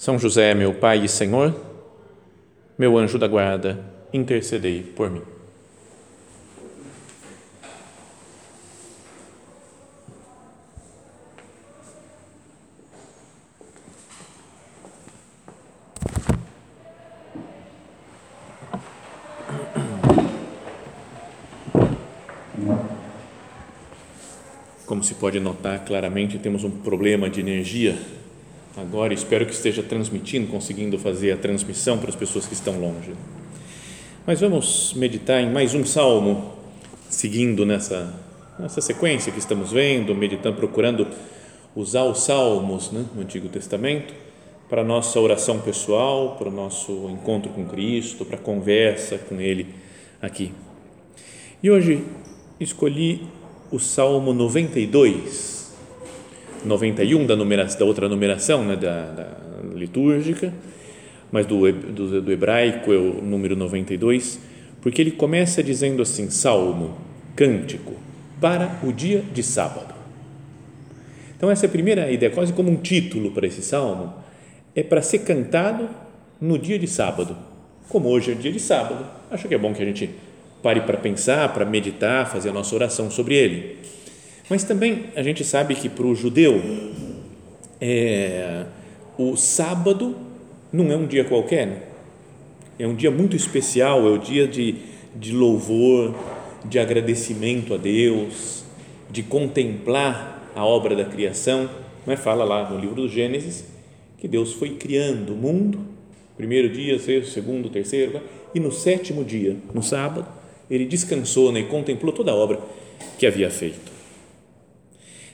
São José, meu Pai e Senhor, meu anjo da guarda, intercedei por mim. Como se pode notar claramente, temos um problema de energia agora. Espero que esteja transmitindo, conseguindo fazer a transmissão para as pessoas que estão longe. Mas vamos meditar em mais um salmo, seguindo nessa, nessa sequência que estamos vendo, meditando, procurando usar os salmos né, no Antigo Testamento para a nossa oração pessoal, para o nosso encontro com Cristo, para a conversa com Ele aqui. E hoje escolhi o Salmo 92, 91 da, numeração, da outra numeração né, da, da litúrgica, mas do, do, do, hebraico é o número 92, porque ele começa dizendo assim: Salmo, cântico, para o dia de sábado. Então, essa é a primeira ideia, quase como um título para esse salmo, é para ser cantado no dia de sábado. Como hoje é dia de sábado, acho que é bom que a gente pare para pensar, para meditar, fazer a nossa oração sobre ele. Mas também a gente sabe que para o judeu é, o sábado não é um dia qualquer, né? é um dia muito especial, é o dia de, de louvor, de agradecimento a Deus, de contemplar a obra da criação. Não é? Fala lá no livro do Gênesis que Deus foi criando o mundo, primeiro dia, segundo, terceiro, e no sétimo dia, no sábado, ele descansou né, e contemplou toda a obra que havia feito.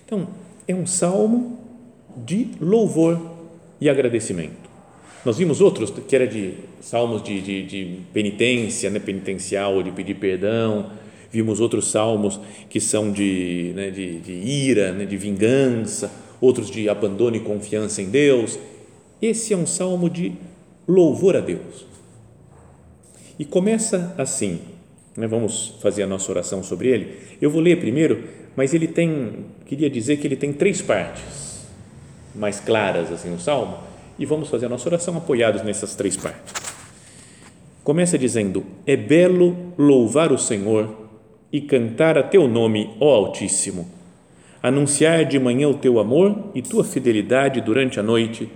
Então, é um salmo de louvor e agradecimento. Nós vimos outros que era de salmos de, de, de penitência, né, penitencial, de pedir perdão. Vimos outros salmos que são de, né, de, de ira, né, de vingança, outros de abandono e confiança em Deus. Esse é um salmo de louvor a Deus. E começa assim: né, vamos fazer a nossa oração sobre ele. Eu vou ler primeiro, mas ele tem, queria dizer que ele tem três partes mais claras assim no Salmo, e vamos fazer a nossa oração apoiados nessas três partes. Começa dizendo: É belo louvar o Senhor e cantar a teu nome, ó Altíssimo, anunciar de manhã o teu amor e tua fidelidade durante a noite,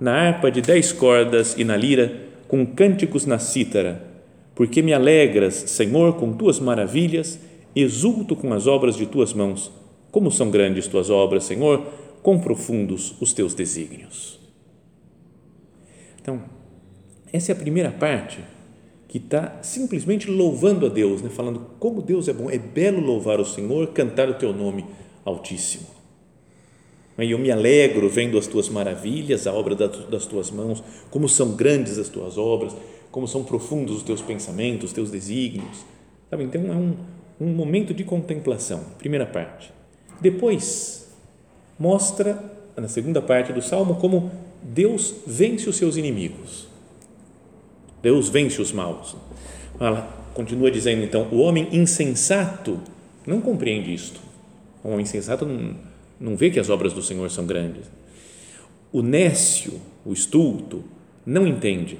na harpa de dez cordas e na lira, com cânticos na cítara porque me alegras, Senhor, com tuas maravilhas, exulto com as obras de tuas mãos. Como são grandes tuas obras, Senhor, quão profundos os teus desígnios. Então, essa é a primeira parte que está simplesmente louvando a Deus, né? falando como Deus é bom, é belo louvar o Senhor, cantar o teu nome altíssimo. E eu me alegro vendo as tuas maravilhas, a obra das tuas mãos, como são grandes as tuas obras, como são profundos os teus pensamentos, os teus desígnios. Sabe? Então é um, um momento de contemplação, primeira parte. Depois, mostra, na segunda parte do salmo, como Deus vence os seus inimigos. Deus vence os maus. Fala, continua dizendo então: o homem insensato não compreende isto. O homem insensato não, não vê que as obras do Senhor são grandes. O nécio, o estulto, não entende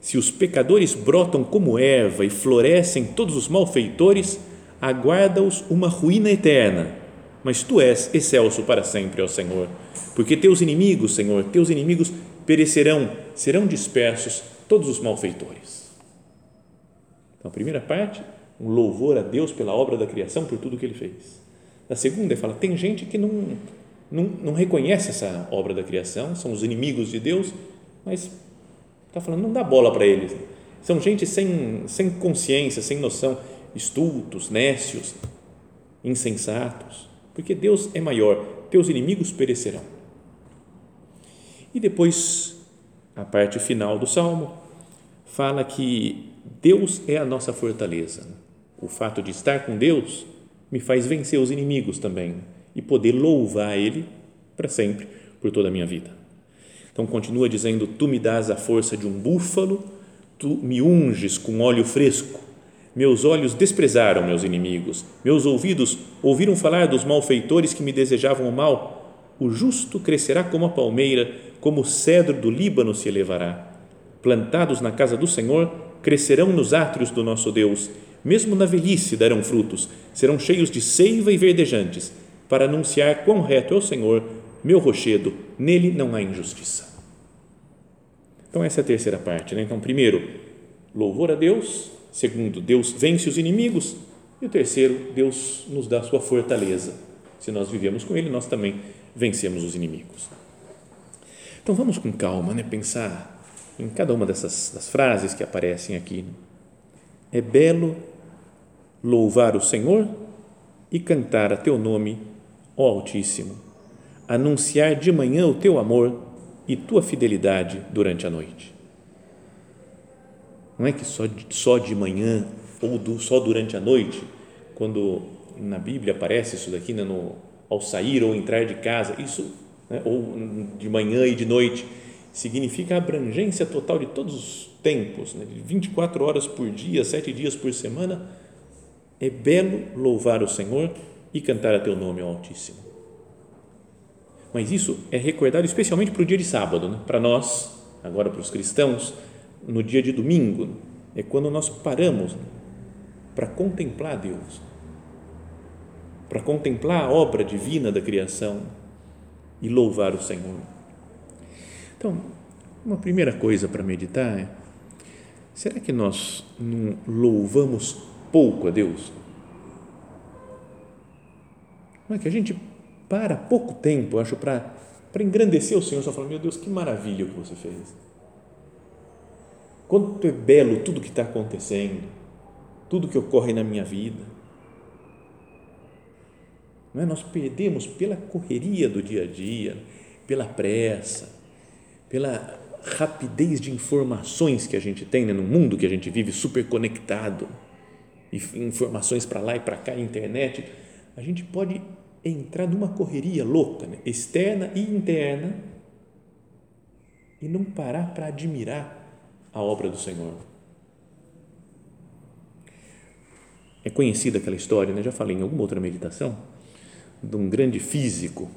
se os pecadores brotam como erva e florescem todos os malfeitores, aguarda-os uma ruína eterna. Mas tu és excelso para sempre, ó Senhor, porque teus inimigos, Senhor, teus inimigos perecerão, serão dispersos todos os malfeitores. Então, a primeira parte, um louvor a Deus pela obra da criação, por tudo que ele fez. A segunda, ele fala: tem gente que não, não, não reconhece essa obra da criação, são os inimigos de Deus, mas Está falando, não dá bola para eles. São gente sem, sem consciência, sem noção, estultos, nécios, insensatos. Porque Deus é maior, teus inimigos perecerão. E depois a parte final do salmo fala que Deus é a nossa fortaleza. O fato de estar com Deus me faz vencer os inimigos também e poder louvar Ele para sempre, por toda a minha vida. Então continua dizendo: Tu me dás a força de um búfalo, tu me unges com óleo fresco. Meus olhos desprezaram meus inimigos, meus ouvidos ouviram falar dos malfeitores que me desejavam o mal. O justo crescerá como a palmeira, como o cedro do Líbano se elevará. Plantados na casa do Senhor, crescerão nos átrios do nosso Deus. Mesmo na velhice darão frutos, serão cheios de seiva e verdejantes, para anunciar quão reto é o Senhor, meu rochedo, nele não há injustiça. Então, essa é a terceira parte. Né? Então, primeiro, louvor a Deus. Segundo, Deus vence os inimigos. E o terceiro, Deus nos dá sua fortaleza. Se nós vivemos com Ele, nós também vencemos os inimigos. Então, vamos com calma, né? pensar em cada uma dessas das frases que aparecem aqui. É belo louvar o Senhor e cantar a teu nome, ó Altíssimo, anunciar de manhã o teu amor e tua fidelidade durante a noite. Não é que só de, só de manhã ou do, só durante a noite, quando na Bíblia aparece isso daqui, né, no, ao sair ou entrar de casa, isso, né, ou de manhã e de noite, significa a abrangência total de todos os tempos, né, de 24 horas por dia, sete dias por semana. É belo louvar o Senhor e cantar a teu nome, Altíssimo. Mas isso é recordado especialmente para o dia de sábado, né? para nós, agora para os cristãos, no dia de domingo, é quando nós paramos para contemplar Deus, para contemplar a obra divina da criação e louvar o Senhor. Então, uma primeira coisa para meditar é: será que nós não louvamos pouco a Deus? Não é que a gente para pouco tempo, acho, para, para engrandecer o Senhor, só falando, meu Deus, que maravilha o que você fez. Quanto é belo tudo que está acontecendo, tudo que ocorre na minha vida. Não é? Nós perdemos pela correria do dia a dia, pela pressa, pela rapidez de informações que a gente tem né, no mundo que a gente vive super conectado, informações para lá e para cá, internet, a gente pode entrar numa correria louca, né? externa e interna, e não parar para admirar a obra do Senhor. É conhecida aquela história, né? já falei em alguma outra meditação, de um grande físico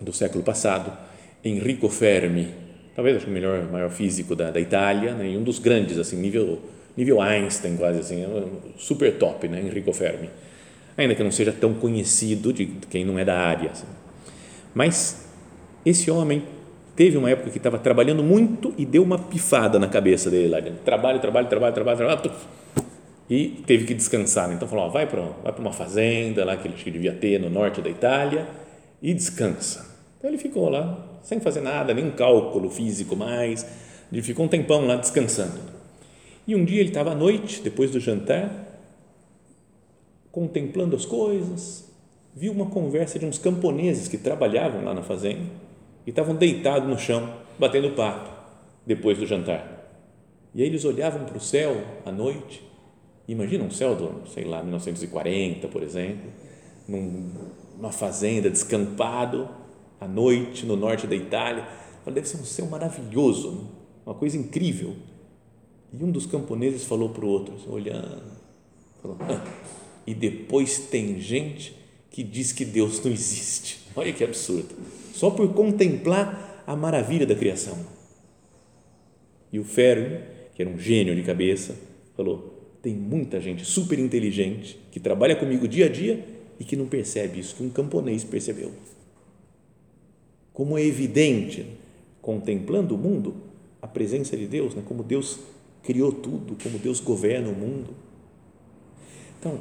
do século passado, Enrico Fermi, talvez acho o melhor, maior físico da, da Itália, né? e um dos grandes, assim, nível, nível Einstein quase assim, super top, né? Enrico Fermi ainda que não seja tão conhecido de quem não é da área. Assim. Mas esse homem teve uma época que estava trabalhando muito e deu uma pifada na cabeça dele lá, trabalho, trabalho, trabalho, trabalho, trabalho, e teve que descansar. Né? Então falou, ó, vai para vai uma fazenda lá que ele devia ter no norte da Itália e descansa. Então ele ficou lá sem fazer nada, nenhum cálculo físico mais, ele ficou um tempão lá descansando. E um dia ele estava à noite, depois do jantar, contemplando as coisas, viu uma conversa de uns camponeses que trabalhavam lá na fazenda e estavam deitados no chão, batendo papo, depois do jantar. E aí eles olhavam para o céu à noite, imagina um céu do, sei lá, 1940, por exemplo, numa fazenda, descampado, à noite, no norte da Itália. Deve ser um céu maravilhoso, uma coisa incrível. E um dos camponeses falou para o outro, olhando, falou, ah, e depois tem gente que diz que Deus não existe. Olha que absurdo. Só por contemplar a maravilha da criação. E o Fermi, que era um gênio de cabeça, falou: tem muita gente super inteligente que trabalha comigo dia a dia e que não percebe isso que um camponês percebeu. Como é evidente, contemplando o mundo, a presença de Deus, né? como Deus criou tudo, como Deus governa o mundo. Então,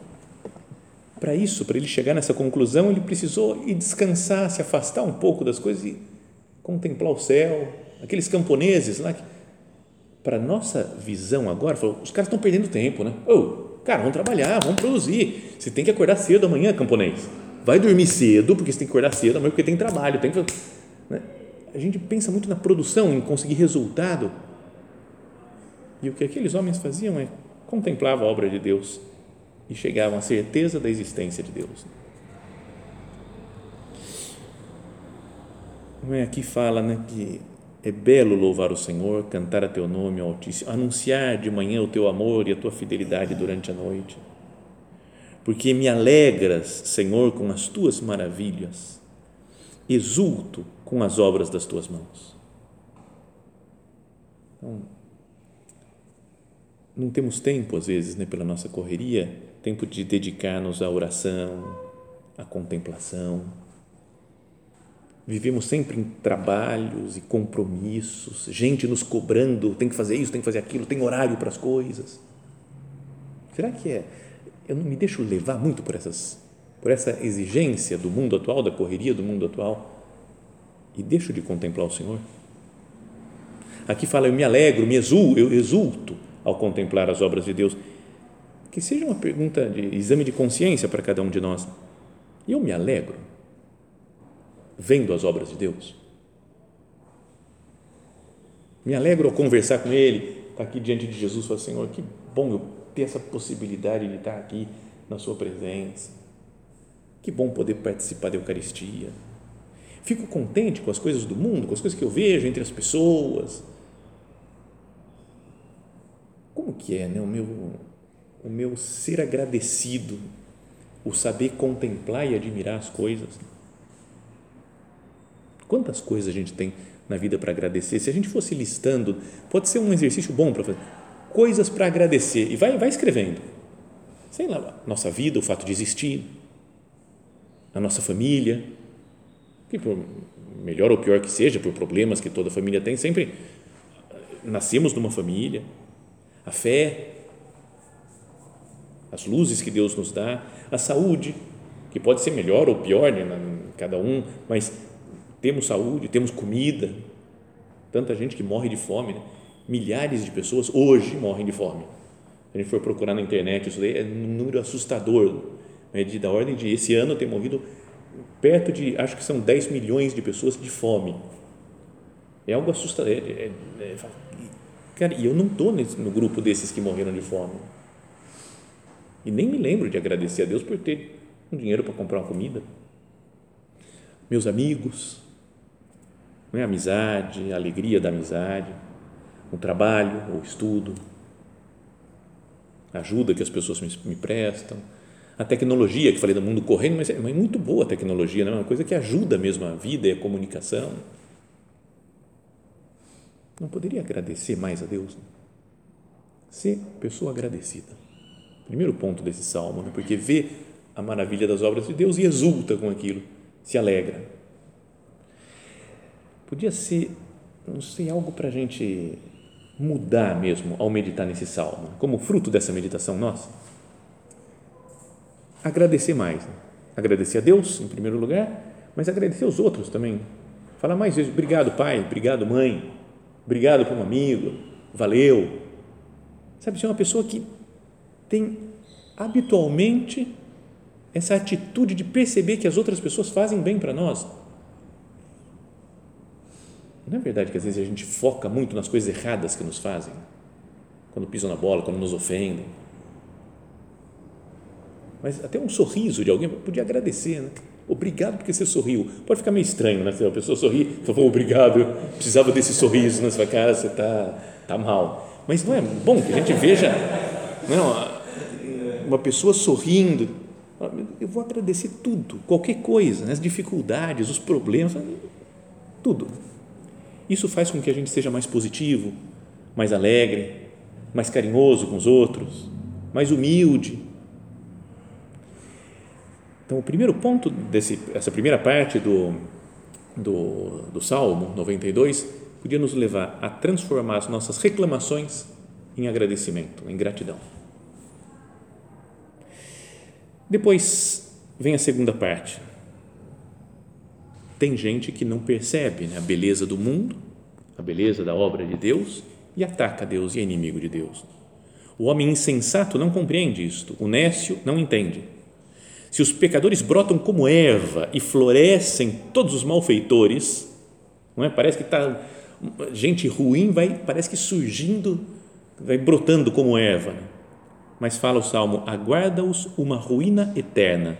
para isso, para ele chegar nessa conclusão, ele precisou ir descansar, se afastar um pouco das coisas e contemplar o céu. Aqueles camponeses lá, para nossa visão agora, falou, os caras estão perdendo tempo, né? Oh, cara, vamos trabalhar, vamos produzir. Você tem que acordar cedo amanhã, camponês. Vai dormir cedo, porque você tem que acordar cedo amanhã, porque tem trabalho. Tem que, né? a gente pensa muito na produção, em conseguir resultado. E o que aqueles homens faziam é contemplavam a obra de Deus e chegavam à certeza da existência de Deus. Aqui fala, né, que é belo louvar o Senhor, cantar a teu nome, Altíssimo, anunciar de manhã o teu amor e a tua fidelidade durante a noite. Porque me alegras, Senhor, com as tuas maravilhas, exulto com as obras das tuas mãos. Então, não temos tempo, às vezes, né, pela nossa correria, tempo de dedicar-nos à oração, à contemplação. Vivemos sempre em trabalhos e compromissos, gente nos cobrando, tem que fazer isso, tem que fazer aquilo, tem horário para as coisas. Será que é? Eu não me deixo levar muito por essas, por essa exigência do mundo atual, da correria do mundo atual, e deixo de contemplar o Senhor? Aqui fala, eu me alegro, me exulto, eu exulto ao contemplar as obras de Deus? Que seja uma pergunta de exame de consciência para cada um de nós. Eu me alegro vendo as obras de Deus. Me alegro ao conversar com Ele, estar aqui diante de Jesus, falar, Senhor, que bom eu ter essa possibilidade de estar aqui na Sua presença. Que bom poder participar da Eucaristia. Fico contente com as coisas do mundo, com as coisas que eu vejo entre as pessoas, como que é né? o, meu, o meu ser agradecido, o saber contemplar e admirar as coisas? Quantas coisas a gente tem na vida para agradecer? Se a gente fosse listando, pode ser um exercício bom para fazer. Coisas para agradecer. E vai, vai escrevendo. Sei lá, nossa vida, o fato de existir, a nossa família, que por melhor ou pior que seja, por problemas que toda família tem, sempre nascemos numa família, a fé, as luzes que Deus nos dá, a saúde, que pode ser melhor ou pior, né, cada um, mas temos saúde, temos comida, tanta gente que morre de fome, né? milhares de pessoas hoje morrem de fome. Se a gente for procurar na internet, isso daí é um número assustador, né? de, da ordem de esse ano ter morrido perto de, acho que são 10 milhões de pessoas de fome. É algo assustador. É, é, é, Cara, e eu não estou no grupo desses que morreram de fome. E nem me lembro de agradecer a Deus por ter um dinheiro para comprar uma comida. Meus amigos, é? amizade, a alegria da amizade, o trabalho, o estudo, a ajuda que as pessoas me, prestam, a tecnologia, que falei do mundo correndo, mas é, é muito boa a tecnologia, não é uma coisa que ajuda mesmo a vida e a comunicação não poderia agradecer mais a Deus? Ser pessoa agradecida. Primeiro ponto desse salmo, né? porque vê a maravilha das obras de Deus e exulta com aquilo, se alegra. Podia ser, não sei, algo para a gente mudar mesmo ao meditar nesse salmo, como fruto dessa meditação nossa. Agradecer mais. Né? Agradecer a Deus, em primeiro lugar, mas agradecer aos outros também. Falar mais vezes, obrigado, pai, obrigado, mãe, obrigado por um amigo, valeu. Sabe, você é uma pessoa que tem habitualmente essa atitude de perceber que as outras pessoas fazem bem para nós. Não é verdade que às vezes a gente foca muito nas coisas erradas que nos fazem? Quando pisam na bola, quando nos ofendem. Mas até um sorriso de alguém podia agradecer, né? Obrigado porque você sorriu. Pode ficar meio estranho, né? Se a pessoa sorri, falou, obrigado, precisava desse sorriso na sua cara, você está tá mal. Mas não é bom que a gente veja não, uma pessoa sorrindo. Eu vou agradecer tudo, qualquer coisa, né? as dificuldades, os problemas, tudo. Isso faz com que a gente seja mais positivo, mais alegre, mais carinhoso com os outros, mais humilde então, o primeiro ponto essa primeira parte do, do, do Salmo 92 podia nos levar a transformar as nossas reclamações em agradecimento, em gratidão. Depois vem a segunda parte. Tem gente que não percebe né, a beleza do mundo, a beleza da obra de Deus e ataca Deus e é inimigo de Deus. O homem insensato não compreende isto, o nécio não entende se os pecadores brotam como erva e florescem todos os malfeitores, não é? Parece que está gente ruim vai parece que surgindo, vai brotando como erva. Mas fala o salmo: aguarda-os uma ruína eterna.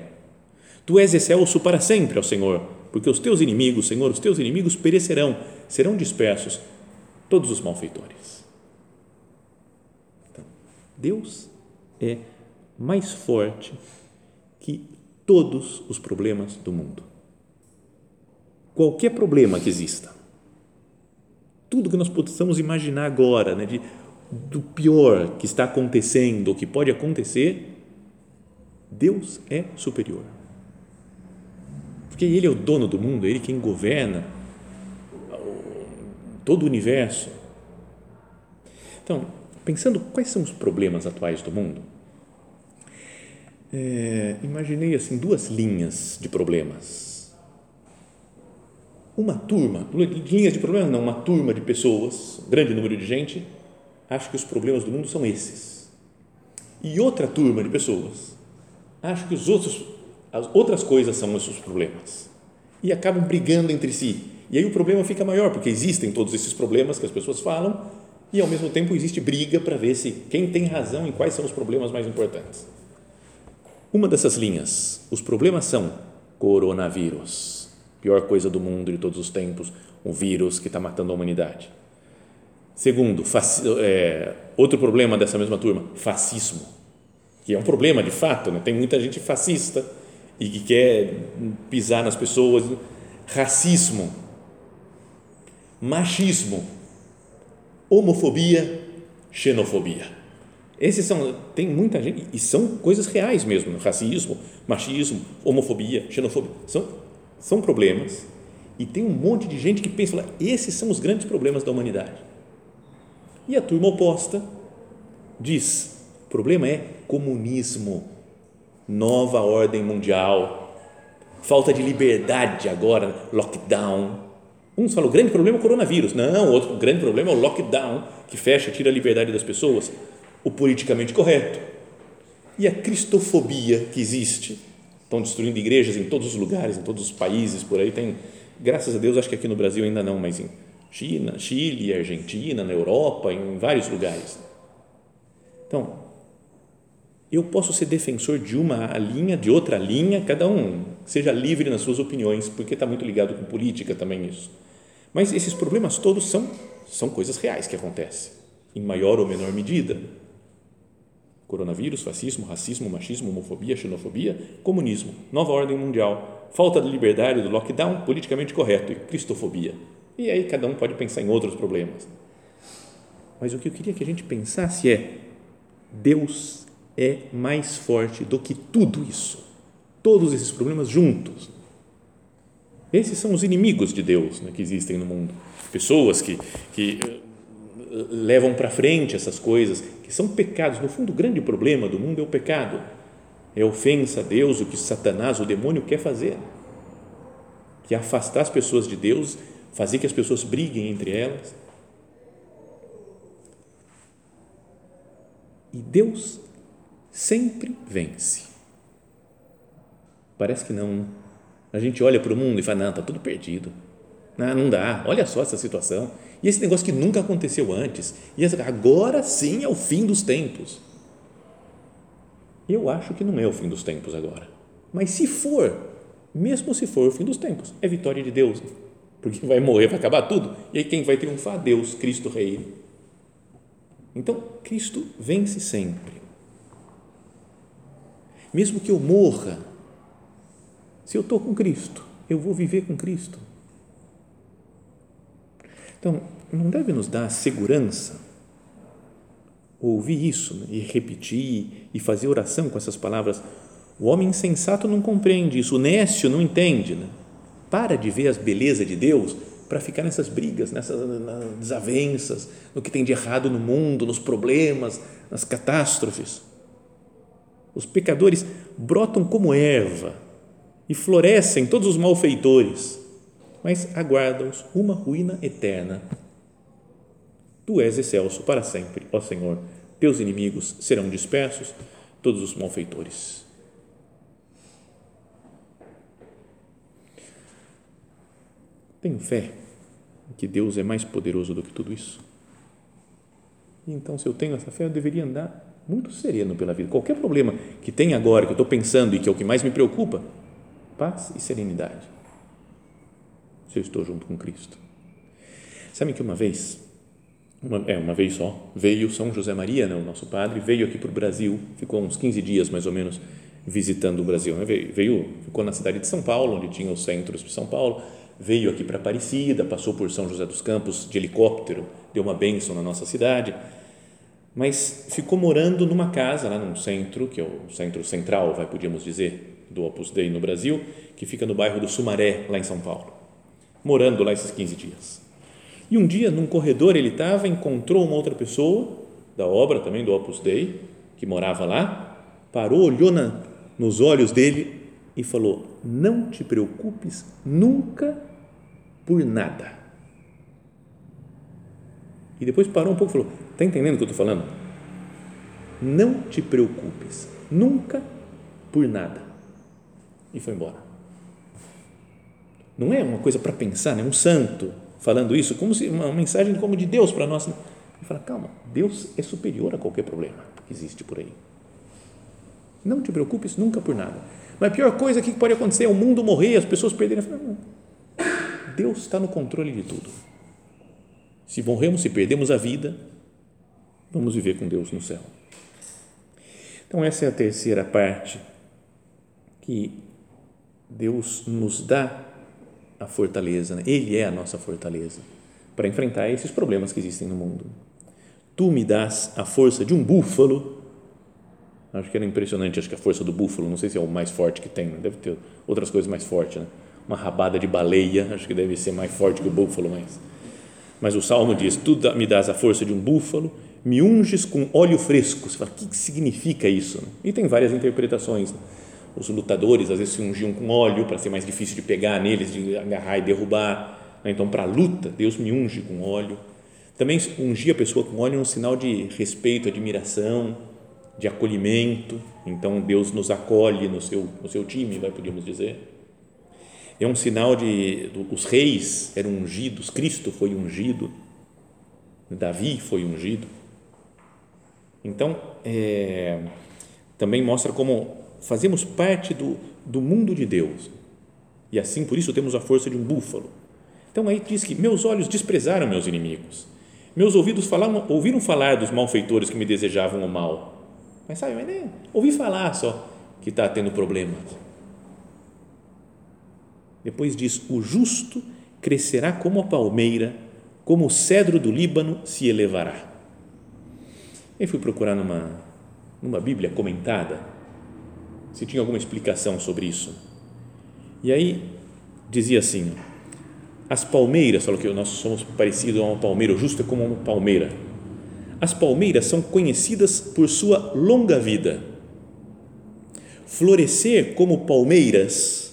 Tu és excelso para sempre, ó Senhor, porque os teus inimigos, Senhor, os teus inimigos perecerão, serão dispersos todos os malfeitores. Então, Deus é mais forte que todos os problemas do mundo. Qualquer problema que exista, tudo que nós possamos imaginar agora, né, de, do pior que está acontecendo, ou que pode acontecer, Deus é superior. Porque Ele é o dono do mundo, é Ele quem governa todo o universo. Então, pensando quais são os problemas atuais do mundo, é, imaginei assim duas linhas de problemas. Uma turma, linhas de problemas não, uma turma de pessoas, grande número de gente, acha que os problemas do mundo são esses. E outra turma de pessoas acha que os outros, as outras coisas são esses problemas. E acabam brigando entre si. E aí o problema fica maior, porque existem todos esses problemas que as pessoas falam, e ao mesmo tempo existe briga para ver se quem tem razão e quais são os problemas mais importantes. Uma dessas linhas, os problemas são coronavírus, pior coisa do mundo de todos os tempos, um vírus que está matando a humanidade. Segundo, é, outro problema dessa mesma turma, fascismo, que é um problema de fato, né? tem muita gente fascista e que quer pisar nas pessoas. Racismo, machismo, homofobia, xenofobia. Esses são, tem muita gente, e são coisas reais mesmo, racismo, machismo, homofobia, xenofobia, são, são problemas, e tem um monte de gente que pensa, esses são os grandes problemas da humanidade. E a turma oposta diz, o problema é comunismo, nova ordem mundial, falta de liberdade agora, lockdown. Uns falam, o grande problema é o coronavírus. Não, outro grande problema é o lockdown, que fecha, tira a liberdade das pessoas o politicamente correto e a cristofobia que existe. Estão destruindo igrejas em todos os lugares, em todos os países, por aí tem, graças a Deus, acho que aqui no Brasil ainda não, mas em China, Chile, Argentina, na Europa, em vários lugares. Então, eu posso ser defensor de uma linha, de outra linha, cada um seja livre nas suas opiniões, porque está muito ligado com política também isso. Mas esses problemas todos são, são coisas reais que acontecem, em maior ou menor medida coronavírus, fascismo, racismo, machismo, homofobia, xenofobia, comunismo, nova ordem mundial, falta de liberdade do lockdown, politicamente correto e cristofobia. E aí cada um pode pensar em outros problemas. Mas o que eu queria que a gente pensasse é: Deus é mais forte do que tudo isso, todos esses problemas juntos. Esses são os inimigos de Deus né, que existem no mundo. Pessoas que, que levam para frente essas coisas, que são pecados. No fundo, o grande problema do mundo é o pecado. É ofensa a Deus, o que Satanás, o demônio, quer fazer. Que é afastar as pessoas de Deus, fazer que as pessoas briguem entre elas. E Deus sempre vence. Parece que não. A gente olha para o mundo e fala: não, está tudo perdido. Não, não dá. Olha só essa situação e esse negócio que nunca aconteceu antes, e agora sim é o fim dos tempos. Eu acho que não é o fim dos tempos agora. Mas se for, mesmo se for o fim dos tempos, é vitória de Deus. Porque vai morrer, vai acabar tudo. E aí quem vai triunfar? Deus, Cristo Rei. Então, Cristo vence sempre. Mesmo que eu morra, se eu estou com Cristo, eu vou viver com Cristo. Então, não deve nos dar segurança ouvir isso né? e repetir e fazer oração com essas palavras. O homem insensato não compreende isso, o nécio não entende. Né? Para de ver as belezas de Deus para ficar nessas brigas, nessas desavenças, no que tem de errado no mundo, nos problemas, nas catástrofes. Os pecadores brotam como erva e florescem todos os malfeitores mas aguarda-os uma ruína eterna. Tu és excelso para sempre, ó Senhor. Teus inimigos serão dispersos, todos os malfeitores. Tenho fé que Deus é mais poderoso do que tudo isso? Então, se eu tenho essa fé, eu deveria andar muito sereno pela vida. Qualquer problema que tem agora, que eu estou pensando e que é o que mais me preocupa, paz e serenidade. Se eu estou junto com Cristo. Sabe que uma vez, uma, é, uma vez só, veio São José Maria, né, o nosso padre, veio aqui para o Brasil, ficou uns 15 dias mais ou menos visitando o Brasil. Né? Veio, ficou na cidade de São Paulo, onde tinha os centros de São Paulo, veio aqui para Aparecida, passou por São José dos Campos de helicóptero, deu uma bênção na nossa cidade, mas ficou morando numa casa lá num centro, que é o centro central, vai podíamos dizer, do Opus Dei no Brasil, que fica no bairro do Sumaré, lá em São Paulo. Morando lá esses 15 dias. E um dia, num corredor, ele estava, encontrou uma outra pessoa, da obra também do Opus Dei, que morava lá, parou, olhou na, nos olhos dele e falou: Não te preocupes nunca por nada. E depois parou um pouco e falou: Está entendendo o que eu estou falando? Não te preocupes, nunca por nada. E foi embora. Não é uma coisa para pensar, né? um santo falando isso, como se uma mensagem como de Deus para nós. E fala, calma, Deus é superior a qualquer problema que existe por aí. Não te preocupes nunca por nada. Mas a pior coisa que pode acontecer é o mundo morrer, as pessoas perderem. Deus está no controle de tudo. Se morremos, se perdemos a vida, vamos viver com Deus no céu. Então, essa é a terceira parte que Deus nos dá a fortaleza, né? Ele é a nossa fortaleza para enfrentar esses problemas que existem no mundo. Tu me dás a força de um búfalo. Acho que era impressionante, acho que a força do búfalo, não sei se é o mais forte que tem, deve ter outras coisas mais fortes, né? Uma rabada de baleia, acho que deve ser mais forte que o búfalo, mas mas o salmo diz: Tu me dás a força de um búfalo me unges com óleo fresco. Você fala, o que significa isso? E tem várias interpretações. Os lutadores às vezes se ungiam com óleo para ser mais difícil de pegar neles, de agarrar e derrubar. Então, para a luta, Deus me unge com óleo. Também ungir a pessoa com óleo é um sinal de respeito, admiração, de acolhimento. Então, Deus nos acolhe no seu, no seu time, vai, podíamos dizer. É um sinal de. Os reis eram ungidos, Cristo foi ungido, Davi foi ungido então, é, também mostra como fazemos parte do, do mundo de Deus. E assim, por isso, temos a força de um búfalo. Então, aí diz que meus olhos desprezaram meus inimigos. Meus ouvidos falaram, ouviram falar dos malfeitores que me desejavam o mal. Mas sabe, mas nem, ouvi falar só que está tendo problemas. Depois diz: o justo crescerá como a palmeira, como o cedro do Líbano se elevará. Eu fui procurar numa, numa Bíblia comentada se tinha alguma explicação sobre isso. E aí dizia assim: as palmeiras, falou que nós somos parecidos a uma palmeira, o justo é como uma palmeira. As palmeiras são conhecidas por sua longa vida. Florescer como palmeiras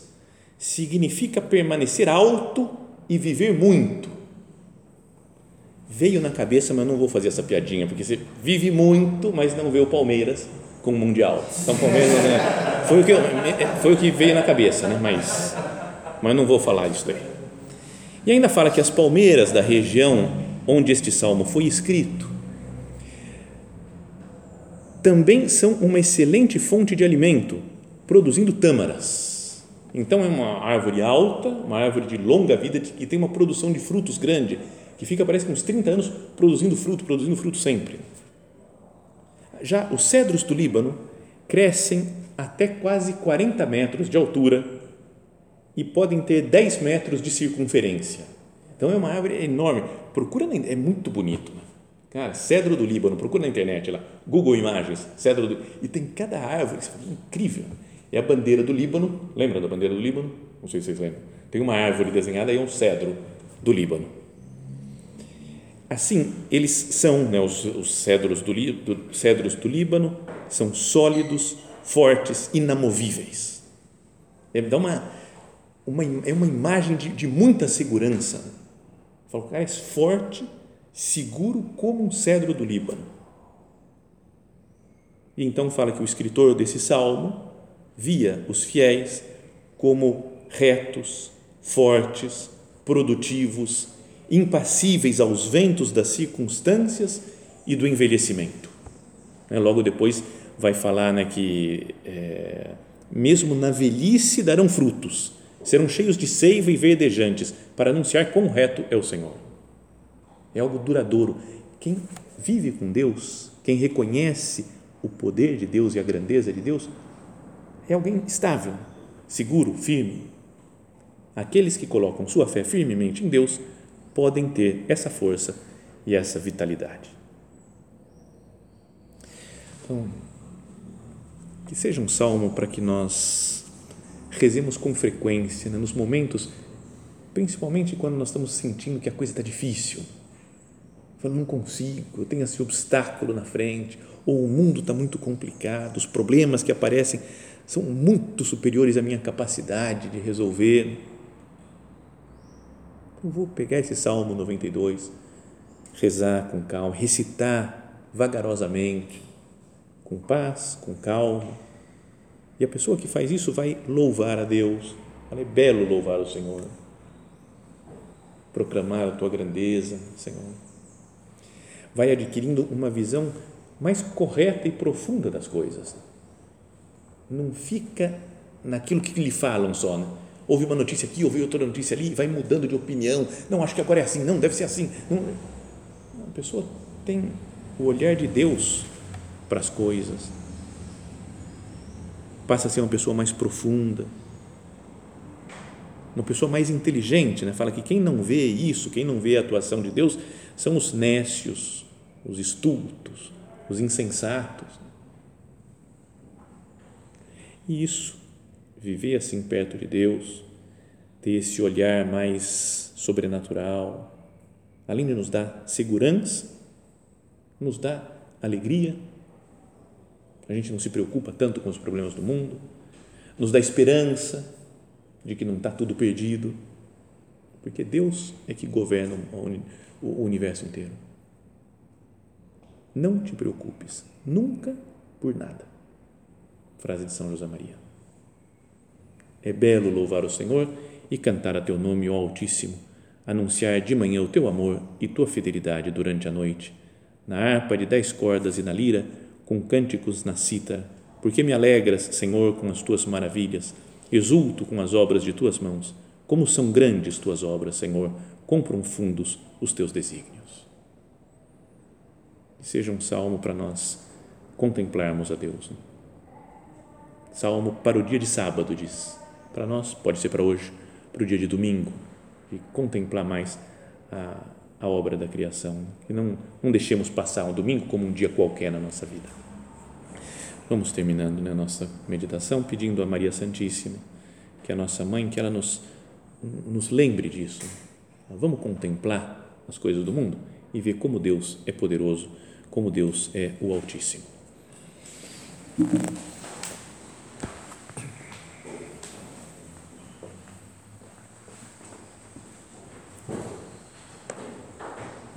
significa permanecer alto e viver muito veio na cabeça, mas não vou fazer essa piadinha, porque você vive muito, mas não vê o Palmeiras com o Mundial. Então, Palmeiras né, foi, o que, foi o que veio na cabeça, né? mas, mas não vou falar isso daí. E ainda fala que as palmeiras da região onde este salmo foi escrito também são uma excelente fonte de alimento, produzindo tâmaras. Então, é uma árvore alta, uma árvore de longa vida, que tem uma produção de frutos grande que fica, parece que uns 30 anos produzindo fruto, produzindo fruto sempre. Já os cedros do Líbano crescem até quase 40 metros de altura e podem ter 10 metros de circunferência. Então é uma árvore enorme. Procura, é muito bonito. Cara, cedro do Líbano, procura na internet lá, Google Imagens, cedro do e tem cada árvore, incrível. É a bandeira do Líbano, lembra da bandeira do Líbano? Não sei se vocês lembram. Tem uma árvore desenhada e um cedro do Líbano. Assim, eles são, né, os, os cedros, do, do, cedros do Líbano, são sólidos, fortes, inamovíveis. É, dá uma, uma, é uma imagem de, de muita segurança. Fala, cara é forte, seguro como um cedro do Líbano. E então fala que o escritor desse salmo via os fiéis como retos, fortes, produtivos, impassíveis aos ventos das circunstâncias e do envelhecimento. Né, logo depois vai falar né, que é, mesmo na velhice darão frutos, serão cheios de seiva e verdejantes, para anunciar quão reto é o Senhor. É algo duradouro. Quem vive com Deus, quem reconhece o poder de Deus e a grandeza de Deus, é alguém estável, seguro, firme. Aqueles que colocam sua fé firmemente em Deus podem ter essa força e essa vitalidade. Então, que seja um salmo para que nós rezemos com frequência, né? nos momentos, principalmente quando nós estamos sentindo que a coisa está difícil. Eu não consigo, eu tenho esse obstáculo na frente, ou o mundo está muito complicado, os problemas que aparecem são muito superiores à minha capacidade de resolver. Eu vou pegar esse Salmo 92, rezar com calma, recitar vagarosamente, com paz, com calma. E a pessoa que faz isso vai louvar a Deus. É belo louvar o Senhor. Proclamar a tua grandeza, Senhor. Vai adquirindo uma visão mais correta e profunda das coisas. Não fica naquilo que lhe falam só, né? Ouve uma notícia aqui, ouve outra notícia ali, vai mudando de opinião. Não, acho que agora é assim, não, deve ser assim. Não. A pessoa tem o olhar de Deus para as coisas. Passa a ser uma pessoa mais profunda, uma pessoa mais inteligente, né? Fala que quem não vê isso, quem não vê a atuação de Deus, são os nécios, os estultos, os insensatos. E isso, viver assim perto de Deus, ter esse olhar mais sobrenatural, além de nos dar segurança, nos dá alegria, a gente não se preocupa tanto com os problemas do mundo, nos dá esperança de que não está tudo perdido, porque Deus é que governa o universo inteiro. Não te preocupes, nunca por nada. Frase de São José Maria. É belo louvar o Senhor e cantar a teu nome, ó Altíssimo, anunciar de manhã o teu amor e tua fidelidade durante a noite, na harpa de dez cordas e na lira com cânticos na cítara, porque me alegras, Senhor, com as tuas maravilhas, exulto com as obras de tuas mãos. Como são grandes tuas obras, Senhor, quão profundos os teus desígnios. seja um salmo para nós contemplarmos a Deus. Né? Salmo para o dia de sábado, diz. Para nós, pode ser para hoje, para o dia de domingo, e contemplar mais a, a obra da criação. Que não, não deixemos passar um domingo como um dia qualquer na nossa vida. Vamos terminando né, a nossa meditação pedindo a Maria Santíssima, que é a nossa mãe, que ela nos, nos lembre disso. Vamos contemplar as coisas do mundo e ver como Deus é poderoso, como Deus é o Altíssimo.